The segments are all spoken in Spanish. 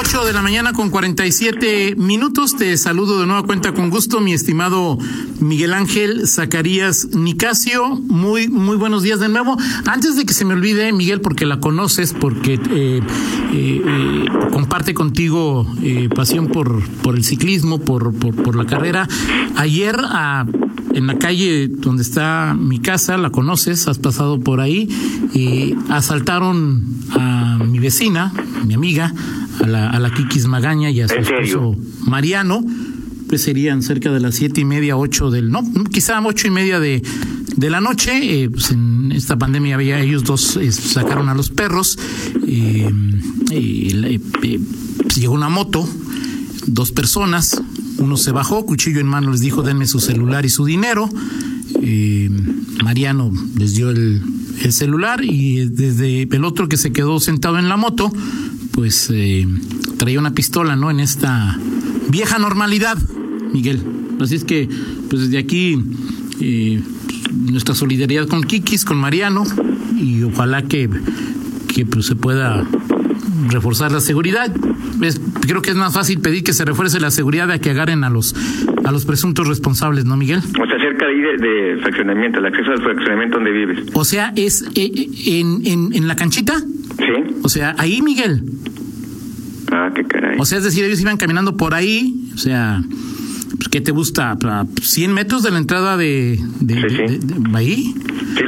8 de la mañana con 47 minutos. Te saludo de nueva cuenta con gusto, mi estimado Miguel Ángel Zacarías Nicasio. Muy, muy buenos días de nuevo. Antes de que se me olvide, Miguel, porque la conoces, porque eh, eh, eh, comparte contigo pasión por, por el ciclismo, por, por, la carrera. Ayer a en la calle donde está mi casa, la conoces, has pasado por ahí, y asaltaron a mi vecina, mi amiga, a la, a la Kikis Magaña y a su esposo Mariano, pues serían cerca de las siete y media, ocho del, no, quizá ocho y media de, de la noche, eh, pues en esta pandemia había ellos dos eh, sacaron a los perros, eh, y, pues llegó una moto, dos personas, uno se bajó, cuchillo en mano, les dijo denme su celular y su dinero. Mariano les dio el, el, celular y desde el otro que se quedó sentado en la moto, pues eh, traía una pistola, ¿no? En esta vieja normalidad, Miguel. Así es que, pues desde aquí, eh, nuestra solidaridad con Kikis, con Mariano, y ojalá que, que pues, se pueda reforzar la seguridad. creo que es más fácil pedir que se refuerce la seguridad de que agarren a los a los presuntos responsables, ¿no, Miguel? O sea, cerca ahí de, fraccionamiento, el acceso al fraccionamiento donde vives. O sea, es eh, en, en, en la canchita. O sea, ahí, Miguel. Ah, qué caray. O sea, es decir, ellos iban caminando por ahí, o sea, pues, ¿qué te gusta? ¿100 metros de la entrada de, de, ahí?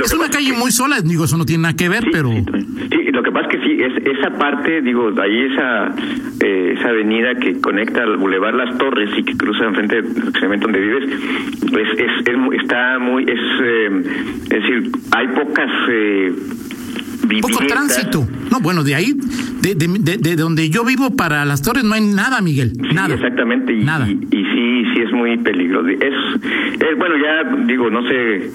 es una calle muy sola, digo, eso no tiene nada que ver, pero... Sí, lo que pasa es que sí, es, esa parte, digo, ahí esa eh, esa avenida que conecta al Boulevard Las Torres y que cruza enfrente del donde vives, pues es, está muy, es, eh, es decir, hay pocas... Eh, poco tránsito. No, bueno, de ahí, de, de, de, donde yo vivo para las torres no hay nada, Miguel. nada. Exactamente. Y, nada. Y, sí, sí es muy peligroso. Es, es, bueno, ya digo, no sé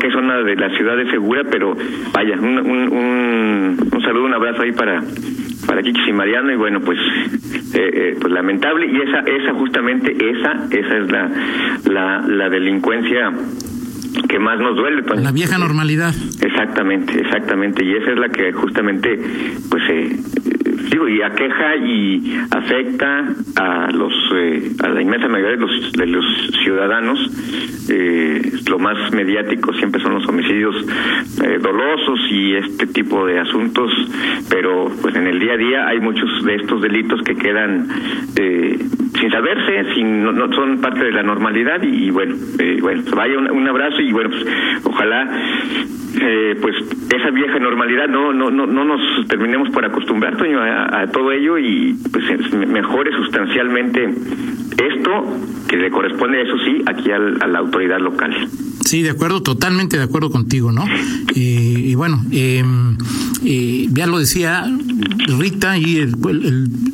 qué zona de la ciudad es segura, pero vaya, un, un, un, saludo, un abrazo ahí para para Kikis y Mariano y bueno pues eh, eh, pues lamentable y esa esa justamente esa esa es la la, la delincuencia que más nos duele. Pues. La vieja normalidad. Exactamente, exactamente. Y esa es la que justamente, pues, eh, digo, y aqueja y afecta a los, eh, a la inmensa mayoría de los, de los ciudadanos. Eh, lo más mediático siempre son los homicidios eh, dolosos y este tipo de asuntos, pero pues en el día a día hay muchos de estos delitos que quedan eh, sin saberse, sin no, son parte de la normalidad y, bueno, eh, bueno, vaya un, abrazo y bueno, pues, ojalá eh, pues esa vieja normalidad no no no no nos terminemos por acostumbrar a, todo ello y pues mejore sustancialmente esto que le corresponde eso sí aquí a la autoridad local Sí, de acuerdo, totalmente de acuerdo contigo, ¿no? y bueno, eh, eh, ya lo decía Rita, y el,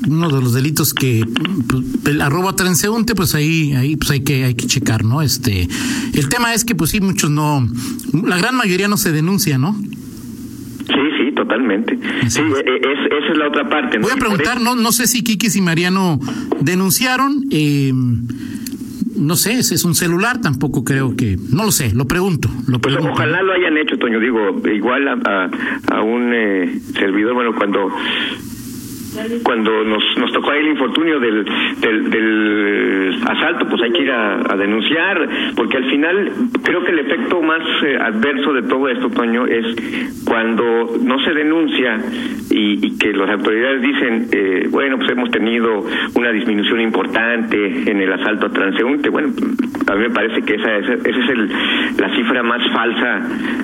uno de los delitos que pues, el arroba transeúnte, pues ahí, ahí pues hay que, hay que checar, ¿no? Este, el tema es que pues sí, muchos no, la gran mayoría no se denuncia, ¿no? Totalmente. Sí, e, e, es, esa es la otra parte. Voy a preguntar, no, no sé si Kikis y Mariano denunciaron. Eh, no sé, ese es un celular, tampoco creo que, no lo sé, lo pregunto. Lo pues ojalá lo hayan hecho, Toño, digo, igual a, a, un eh, servidor, bueno, cuando cuando nos, nos tocó ahí el infortunio del, del, asalto, pues hay que ir a, denunciar, porque al final creo que el efecto más eh, adverso de todo esto, Toño, es cuando no se denuncia y, y que las autoridades dicen, eh, bueno, pues hemos tenido una disminución importante en el asalto a transeúnte. Bueno, a mí me parece que esa, esa, es el, la cifra más falsa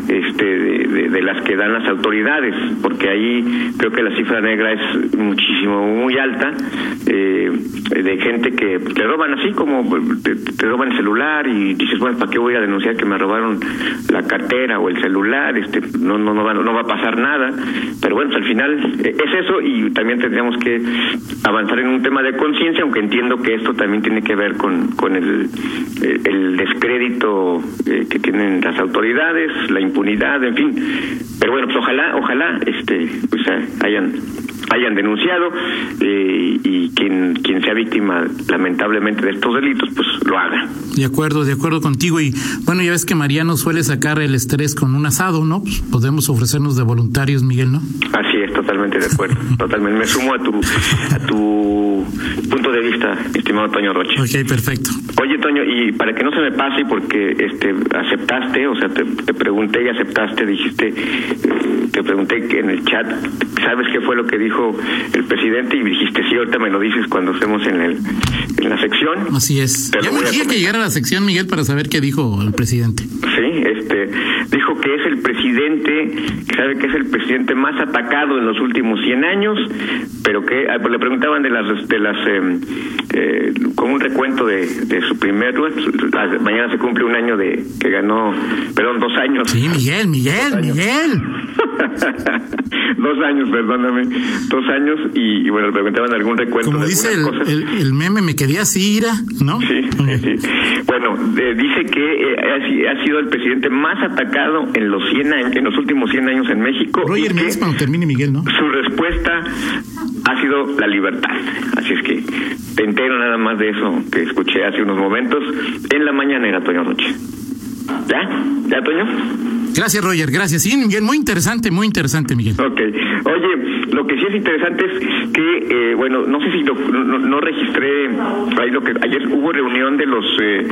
este, de, las que dan las autoridades, porque ahí creo que la cifra negra es muchísimo, muy alta, eh, de gente que te roban así como te, roban el celular y dices, bueno, ¿para qué voy a denunciar que me robaron la cartera o el celular? este No no no va, no va a pasar nada, pero bueno, pues al final es eso y también tendríamos que avanzar en un tema de conciencia, aunque entiendo que esto también tiene que ver con, con el, el, descrédito eh, que tienen las autoridades, la impunidad, en fin. Pero bueno, pues ojalá, ojalá este pues hayan hayan denunciado eh, y quien quien sea víctima lamentablemente de estos delitos pues lo haga. De acuerdo de acuerdo contigo. Y bueno ya ves que Mariano suele sacar el estrés con un asado no pues podemos ofrecernos de voluntarios Miguel no así es totalmente de acuerdo totalmente. Me sumo a tu a tu punto de vista estimado Toño Roche. Ok, perfecto. Oye Toño y para que no se me pase porque este aceptaste o sea te, te pregunté y aceptaste dijiste eh, te pregunté que en el chat sabes qué fue lo que dijo el presidente y dijiste sí ahorita me lo dices cuando estemos en el en la sección así es. Te ya me urgía que llegara a la sección Miguel para saber qué dijo el presidente. Sí, este, dijo que es el presidente, que sabe que es el presidente más atacado en los últimos 100 años, pero que ah, pues le preguntaban de las, de las, eh, eh, con un recuento de, de su primer, ah, mañana se cumple un año de que ganó, perdón, dos años. sí Miguel Miguel Miguel dos años, perdóname, dos años y, y bueno, le preguntaban algún recuento como de dice el, cosas. el, el meme me quedé así ira no Sí, sí. Bueno, eh, dice que eh, ha, si- ha sido el presidente más atacado en los 100 años, en los últimos 100 años en México. Roger dice cuando termine Miguel no su respuesta ha sido la libertad. Así es que te entero nada más de eso que escuché hace unos momentos en la mañanera, Toño Roche. ¿Ya? ¿Ya, Toño? Gracias, Roger, gracias. Sí, Miguel, muy interesante, muy interesante, Miguel. Ok. Oye, lo que sí es interesante es que, eh, bueno, no sé si lo- no, no registré, ahí lo que ayer hubo reunión de los, eh,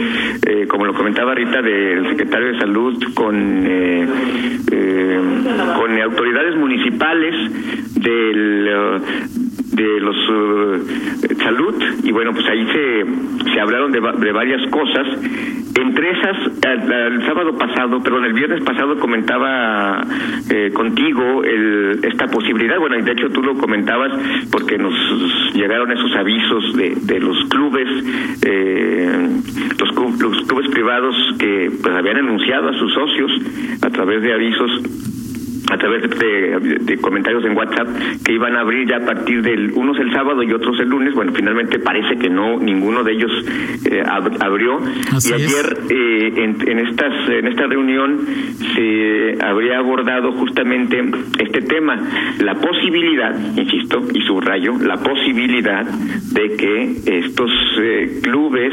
eh, como lo comentaba ahorita, del secretario de Salud con, eh, eh, con autoridades municipales del... de los eh, salud y bueno pues ahí se se hablaron de, de varias cosas. Entre esas el, sábado pasado perdón el viernes pasado comentaba eh, contigo el, esta posibilidad. Bueno y de hecho tú lo comentabas porque nos llegaron esos avisos de, de los clubes eh, los, los clubes privados que pues habían anunciado a sus socios a través de avisos a través de, de comentarios en WhatsApp que iban a abrir ya a partir del unos el sábado y otros el lunes. Bueno, finalmente parece que no ninguno de ellos eh, ab- abrió. Así y ayer eh, en, en estas en esta reunión se habría abordado justamente este tema, la posibilidad, insisto y subrayo, la posibilidad de que estos eh, clubes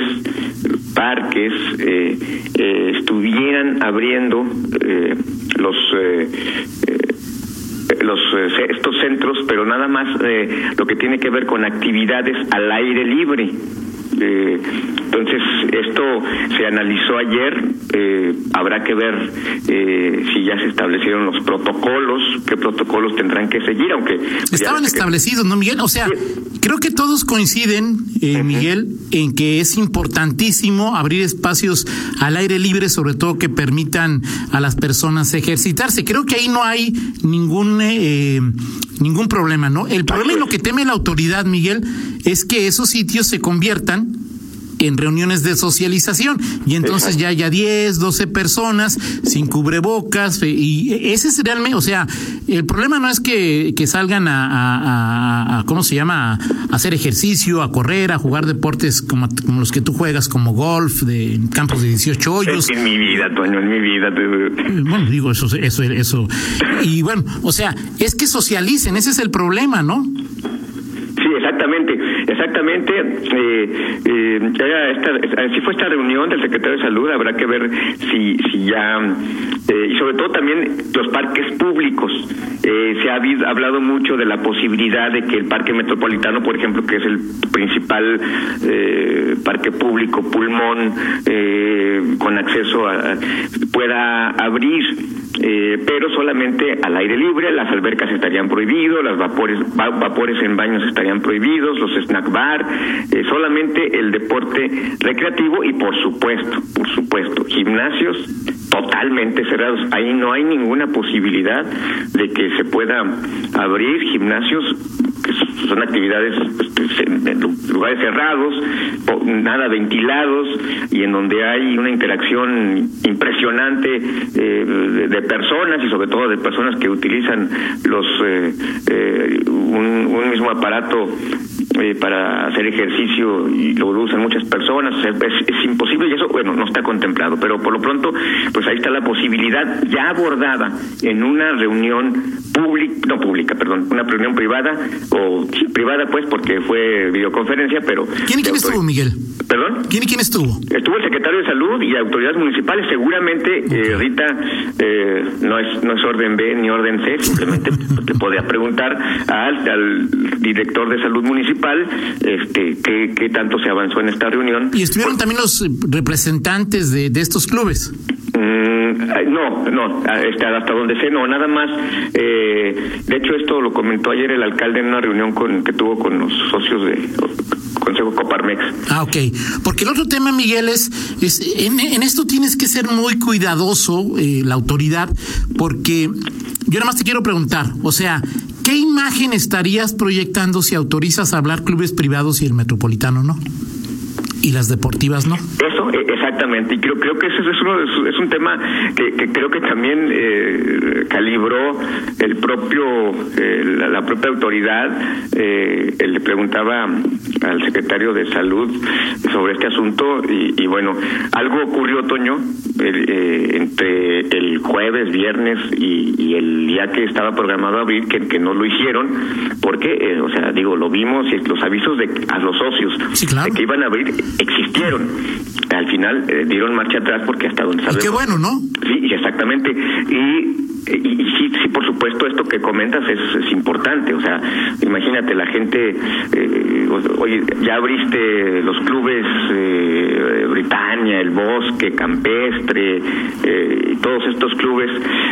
parques eh, eh, estuvieran abriendo eh, los los eh, estos centros, pero nada más eh, lo que tiene que ver con actividades al aire libre. Eh, entonces, esto se analizó ayer, eh, habrá que ver eh, si ya se establecieron los protocolos, qué protocolos tendrán que seguir, aunque... pues, Estaban que- establecidos, ¿no, Miguel? O sea, creo que todos coinciden, eh, Miguel, en que es importantísimo abrir espacios al aire libre, sobre todo que permitan a las personas ejercitarse. Creo que ahí no hay ningún eh, ningún problema, ¿no? El problema y lo que teme la autoridad, Miguel, es que esos sitios se conviertan en reuniones de socialización y entonces ya haya 10, 12 personas sin cubrebocas eh, y ese es realmente, o sea, el problema no es que, que salgan a, a- a- a- ¿cómo se llama? A hacer ejercicio, a correr, a jugar deportes como, como los que tú juegas, como golf, de campos de 18 hoyos. En mi vida, Toño, en mi vida. te- Bueno, digo, eso, eso, eso. Y bueno, o sea, es que socialicen, ese es el problema, ¿no? Sí, exactamente, exactamente. Eh, eh, así fue esta reunión del secretario de Salud. Habrá que ver si, si ya eh, y sobre todo también los parques públicos. Eh, se ha hablado mucho de la posibilidad de que el parque metropolitano, por ejemplo, que es el principal parque público pulmón con acceso a pueda abrir eh, pero solamente al aire libre, las albercas estarían prohibidos, las vapores va- vapores en baños estarían prohibidos, los snack bar, eh, solamente el deporte recreativo y por supuesto, por supuesto, gimnasios totalmente cerrados. Ahí no hay ninguna posibilidad de que se pueda abrir gimnasios que son actividades en en lugares cerrados, nada ventilados y en donde hay una interacción impresionante eh, de, personas y sobre todo de personas que utilizan los eh, eh, un mismo aparato eh, para hacer ejercicio y lo usan muchas personas, es, imposible y eso, bueno, no está contemplado, pero por lo pronto, pues ahí está la posibilidad ya abordada en una reunión pública, no pública, perdón, una reunión privada, o privada pues porque fue videoconferencia, pero... ¿Quién y quién estuvo, Miguel? ¿Perdón? ¿Quién y quién estuvo? Estuvo el secretario de Salud y autoridades municipales, seguramente, eh, Rita, eh, no, es, no es orden B ni orden C, simplemente te podía preguntar al, al director de salud municipal este qué, qué tanto se avanzó en esta reunión. ¿Y estuvieron también los representantes de, de estos clubes? Mm, no, no, este, hasta donde sé, no, nada más. Eh, de hecho, esto lo comentó ayer el alcalde en una reunión con, que tuvo con los socios de Consejo Coparmex. Ah, ok. Porque el otro tema, Miguel, es, es en, en esto tienes que ser muy cuidadoso, eh, la autoridad, porque yo nada más te quiero preguntar, o sea, ¿qué imagen estarías proyectando si autorizas hablar clubes privados y el metropolitano no? Y las deportivas no. Eso, e, exactamente. Y creo, creo que ese es, uno, es un tema que, que, creo que también eh, calibró el propio, eh, la, la, propia autoridad. Eh, le preguntaba al secretario de Salud sobre este asunto y, y bueno, algo ocurrió, Toño, el, eh, entre el jueves, viernes y, y, el día que estaba programado abrir, que, que no lo hicieron, porque, eh, o sea, digo, lo vimos y los avisos de a los socios sí, claro. de que iban a abrir existieron. Al final eh, dieron marcha atrás porque hasta donde sabemos. Y qué bueno, ¿no? Sí, exactamente. Y y, y, sí, sí, por supuesto, esto que comentas es, es importante. O sea, imagínate, la gente, eh, oye, ya abriste los clubes eh, Britannia, el Bosque, Campestre, eh, y todos estos clubes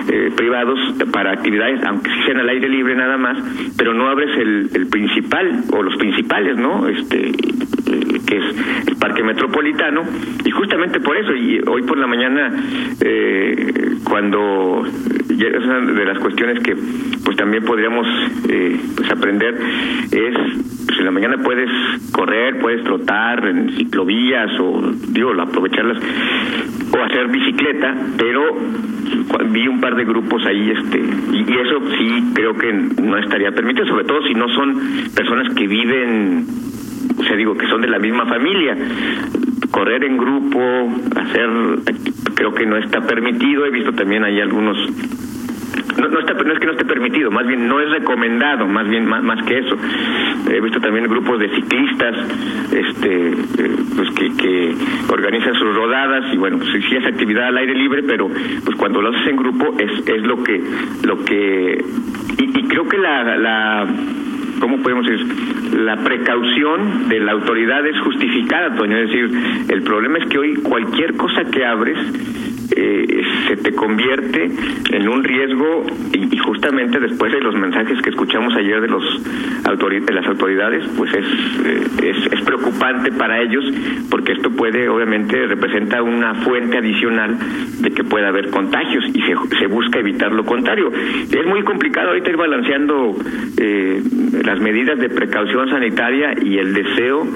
eh, privados para actividades, aunque sean al aire libre nada más, pero no abres el, el principal o los principales, ¿no? Este, que es el Parque Metropolitano, y justamente por eso, y hoy por la mañana, eh, cuando es una de las cuestiones que pues también podríamos eh, pues aprender es pues en la mañana puedes correr, puedes trotar en ciclovías o digo aprovecharlas o hacer bicicleta, pero vi un par de grupos ahí este y, y eso sí creo que no estaría permitido, sobre todo si no son personas que viven o sea, digo que son de la misma familia. Correr en grupo, hacer, creo que no está permitido. He visto también ahí algunos no, no, está, no es que no esté permitido, más bien no es recomendado, más bien más, más que eso. He visto también grupos de ciclistas este, eh, pues que, que organizan sus rodadas y bueno, pues sí es actividad al aire libre, pero pues cuando lo haces en grupo es, es lo que lo que y, y creo que la, la ¿cómo podemos decir? La precaución de la autoridad es justificada, Toño. Es decir, el problema es que hoy cualquier cosa que abres eh, se te convierte en un riesgo y, justamente después de los mensajes que escuchamos ayer de los de las autoridades pues es, eh, es, es preocupante para ellos porque esto puede obviamente representa una fuente adicional de que pueda haber contagios y se, se busca evitar lo contrario. Es muy complicado ahorita ir balanceando eh, las medidas de precaución sanitaria y el deseo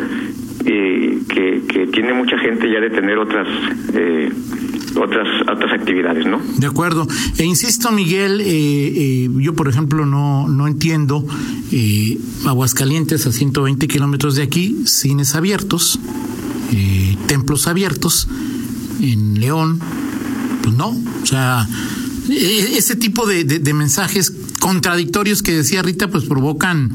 eh, que, que tiene mucha gente ya de tener otras eh, otras otras actividades, ¿no? De acuerdo. E insisto, Miguel, eh, eh, yo por ejemplo no no entiendo eh, Aguascalientes a 120 kilómetros de aquí, cines abiertos, templos abiertos, en León, pues no, o sea, ese tipo de, de, de mensajes contradictorios que decía Rita, pues provocan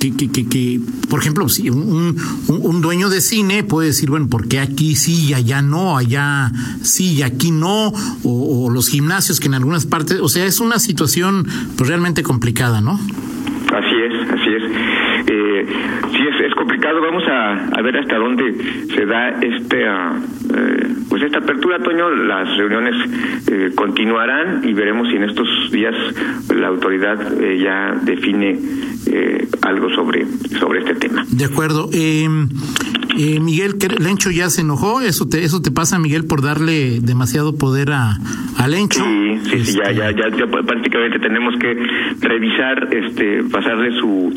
que, que, que, que, por ejemplo, si un, un, un, dueño de cine puede decir, bueno, ¿por qué aquí sí y allá no? Allá sí y aquí no. O, los gimnasios que en algunas partes, o sea, es una situación pues realmente complicada, ¿no? Así es, así es. Eh, sí, es, es complicado. Vamos a, a, ver hasta dónde se da este, uh, pues esta apertura, Toño. Las reuniones eh, continuarán y veremos si en estos días la autoridad eh, ya define eh, algo sobre, sobre este tema. De acuerdo. Eh, eh, Miguel, Lencho ya se enojó. Eso te, eso te pasa, Miguel, por darle demasiado poder a, a Lencho. Sí, sí, este... sí ya, ya, ya, ya, prácticamente tenemos que revisar, este, pasarle su,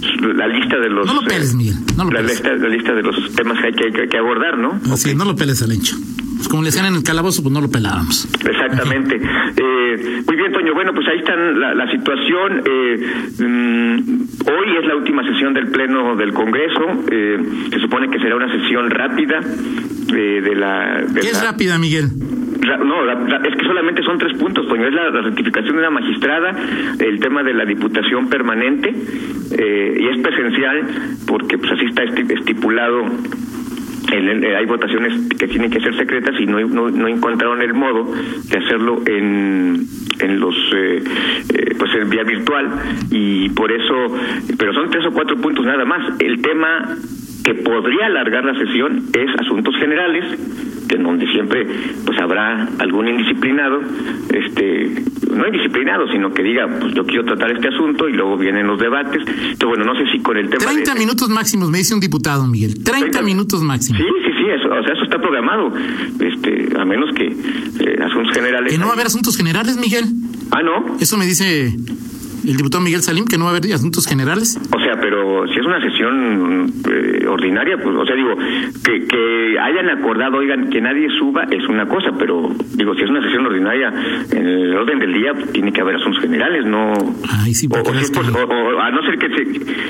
su la lista de los. No lo peles, Miguel. No lo la, peles. Lista, la lista de los temas que hay que, que, que abordar, ¿no? Así, okay. no lo peles a Lencho. Pues como le decían en el calabozo, pues no lo pelábamos. Exactamente. Eh, muy bien, Toño. Bueno, pues ahí está la, situación. Eh, mm, hoy es la última sesión del Pleno del Congreso. Eh, se supone que será una sesión rápida de la... ¿Qué es rápida, Miguel? No, es que solamente son tres puntos, Toño. Es la, ratificación de una magistrada, el tema de la diputación permanente, y es presencial porque pues así está estipulado hay votaciones que tienen que ser secretas y no, no, encontraron el modo de hacerlo en, en los eh, eh, pues en vía virtual. Y por eso pero son tres o cuatro puntos nada más. El tema que podría alargar la sesión es asuntos generales en donde siempre pues habrá algún indisciplinado, este, no indisciplinado, sino que diga, pues yo quiero tratar este asunto y luego vienen los debates. Entonces, bueno, no sé si con el tema 30 minutos máximos, me dice un diputado, Miguel. 30, minutos máximos. Sí, sí, sí, eso, o sea, eso está programado. Este, a menos que eh, asuntos generales. ¿Que no va a haber asuntos generales, Miguel? Ah, no. Eso me dice el diputado Miguel Salim que no va a haber asuntos generales? O sea, pero si es una sesión eh, ordinaria, pues, o sea, digo, que, que hayan acordado, oigan, que nadie suba es una cosa, pero digo, si es una sesión ordinaria, en el orden del día tiene que haber asuntos generales, no. Ay, sí, o, a no ser que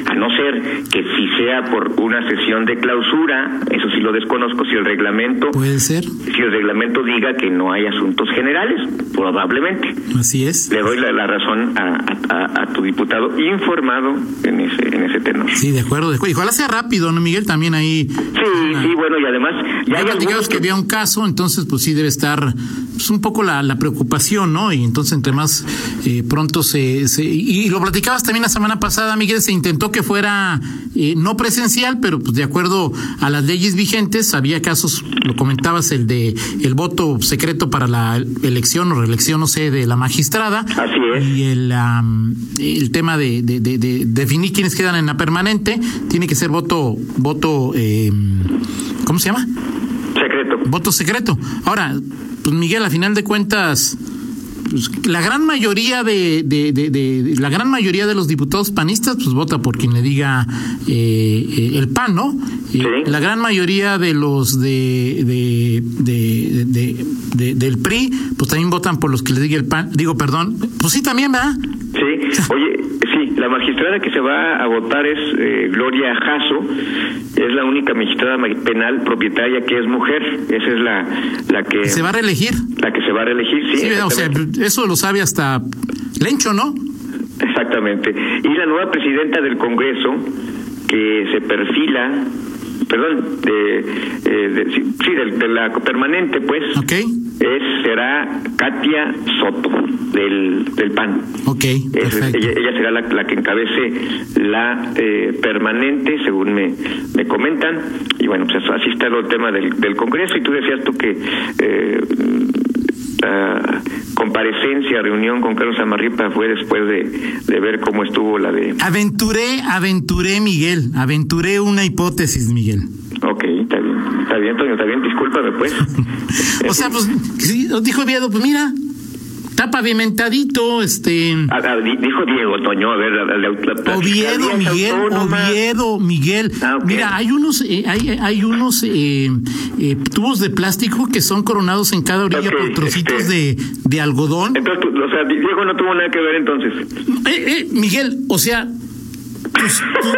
a no ser que si sea por una sesión de clausura, eso sí lo desconozco, si el reglamento puede ser, si el reglamento diga que no hay asuntos generales, probablemente. Así es. Le doy la, razón a a, tu diputado informado en ese en ese tenor. Sí, de acuerdo, de acuerdo. Ojalá sea rápido, ¿no, Miguel? También ahí. Sí, sí, bueno, y además. Ya, hay que... que había un caso, entonces, pues sí debe estar pues, un poco la, la preocupación, ¿no? Y entonces, entre más eh, pronto se, se. Y, lo platicabas también la semana pasada, Miguel, se intentó que fuera eh, no presencial, pero pues de acuerdo a las leyes vigentes, había casos, lo comentabas, el de el voto secreto para la elección o reelección, no sé, de la magistrada. Así es. Y el el tema de, definir quiénes quedan en la permanente tiene que ser voto, voto, eh, ¿cómo se llama? Secreto. Voto secreto. Ahora, pues Miguel, a final de cuentas, pues, la gran mayoría de, de, la gran mayoría de los diputados panistas pues vota por quien le diga eh, eh, el PAN, ¿no? La gran mayoría de los de, de, del PRI pues también votan por los que le diga el PAN. Digo, perdón, pues sí también, ¿verdad? Sí, oye, sí, la magistrada que se va a votar es eh, Gloria Jasso, es la única magistrada penal propietaria que es mujer, esa es la, la que... ¿Se va a reelegir? La que se va a reelegir, sí. o sea, eso lo sabe hasta Lencho, ¿no? Exactamente. Y la nueva presidenta del Congreso, que se perfila perdón, de, eh, sí, de, la permanente, pues, es, será Katia Soto, del, del PAN. Ok, ella, será la, que encabece la eh, permanente, según me, me comentan, y bueno, pues así está el tema del, del Congreso, y tú decías tú que... Eh, comparecencia, reunión con Carlos Amarripa fue después de, de, ver cómo estuvo la de... Aventuré, aventuré, Miguel, aventuré una hipótesis, Miguel. Ok, está bien, está bien, Toño, está bien, discúlpame pues. o sea, pues, dijo Viedo, pues mira, Está pavimentadito, este. Dijo Diego Toño, a ver, la, Oviedo, Miguel, Oviedo, Miguel. Ah, Mira, hay unos, eh, hay, hay unos eh, eh, tubos de plástico que son coronados en cada orilla por trocitos este. de, de algodón. Entonces, o sea, Diego no tuvo nada que ver entonces. Eh, eh, Miguel, o sea,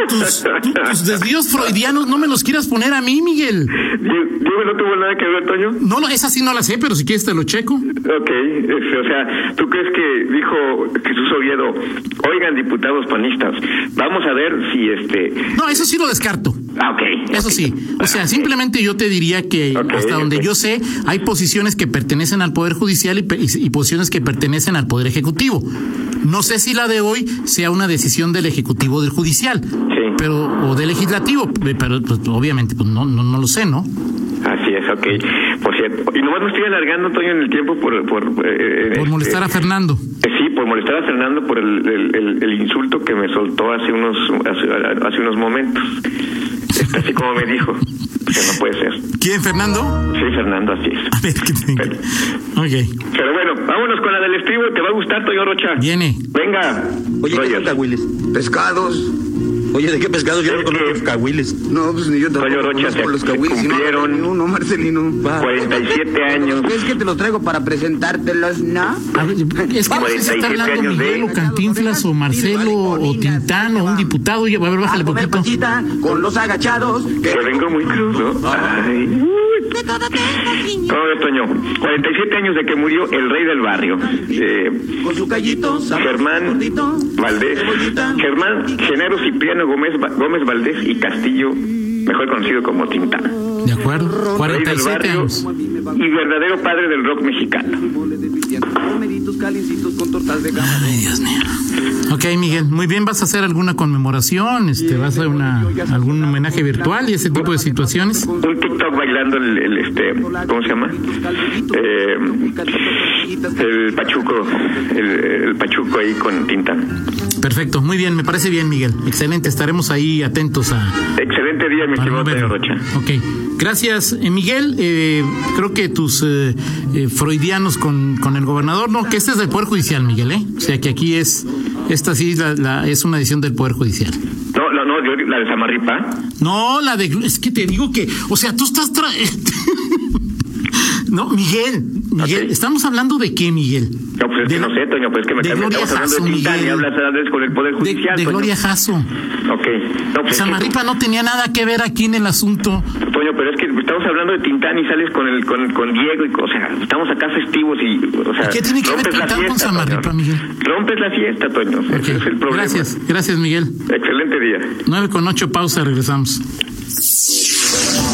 tus, tus, desvíos freudianos no me los quieras poner a mí, Miguel. Diego no tuvo nada que ver, Toño. No, no, esa sí no la sé, pero si quieres te lo checo. Ok, este, o sea, ¿tú crees que dijo Jesús Oviedo, oigan, diputados panistas, vamos a ver si este... No, eso sí lo descarto. Ah, ok. Eso sí. O sea, simplemente yo te diría que hasta donde yo sé, hay posiciones que pertenecen al Poder Judicial y posiciones que pertenecen al Poder Ejecutivo. No sé si la de hoy sea una decisión del Ejecutivo del Judicial, pero o del Legislativo, pero pues, obviamente pues no, no, no lo sé, ¿no? Así es, ok. Por cierto, y nomás me estoy alargando, Toño, en el tiempo por... Por, eh, por molestar a este, Fernando. Eh, sí, por molestar a Fernando por el, el, el, insulto que me soltó hace unos, hace, hace unos momentos. Así como me dijo que no puede ser. ¿Quién, Fernando? Sí, Fernando, así es. A ver, ¿qué pero, ok. Pero bueno, vámonos con la del estribo, te va a gustar, Toyo Rocha. Viene. Venga. Oye, ¿qué Willis? ¿Pescados? Oye, ¿de qué pescado? No conozco que- los cahuiles. No, pues ni yo tampoco se- los cahuiles y no cumplieron- agarré ni uno, Marcelino. 47 años. Es que te los traigo para presentártelos, ¿no? A ver, es que no sé si está 47 hablando Miguel o Cantinflas o Marcelo o Tintán o un diputado. Oye, a ver, bájale poquito. con los agachados. Que... Que vengo muy crudo. Ay. ¿Cómo ves, Toño? 47 años de que murió el rey del barrio. Eh, Con su callito, sabroso, Germán Valdés. Germán Genaro Cipriano Gómez, Gómez Valdés y Castillo, mejor conocido como Tintán. De acuerdo. Rey del 47 barrio años. y verdadero padre del rock mexicano. Ay, Dios mío. Ok, Miguel, muy bien, ¿vas a hacer alguna conmoración? Este, ¿Vas a hacer una, algún homenaje virtual y ese tipo de situaciones? Un TikTok bailando el, el, este, ¿cómo se llama? Eh, el pachuco, el, el pachuco ahí con Tintán. Perfecto, muy bien, me parece bien, Miguel. Excelente, estaremos ahí atentos a, Excelente día, mi estimado. Rocha. Ok, gracias, eh, Miguel. Eh, creo que tus eh, eh, freudianos con, con el gobernador, no, que este es del Poder Judicial, Miguel, ¿eh? O sea que aquí es, esta sí la, la- es una decisión del Poder Judicial. No, no, no, yo, la de Samarripa. No, la de, es que te digo que, o sea, tú estás tra... No, Miguel, Miguel, Ok. estamos hablando de qué, Miguel? No, pues es De- que no sé, Toño, pues es que me de estamos Gloria hablando Jasso, de Tintán y hablas antes con el Poder De, Judicial. de Toño. Gloria Jasso. Ok. No, pues Samarripa no tenía nada que ver aquí en el asunto. Toño, pero es que estamos hablando de Tintán y sales con el con, con Diego y o sea, estamos acá festivos y o sea, ¿Y qué tiene que ver Tintán con Samarripa. Miguel? Rompes la fiesta, Toño. Ok, Ese es el problema. Gracias, gracias, Miguel. Excelente día. 9 con 8, pausa, regresamos.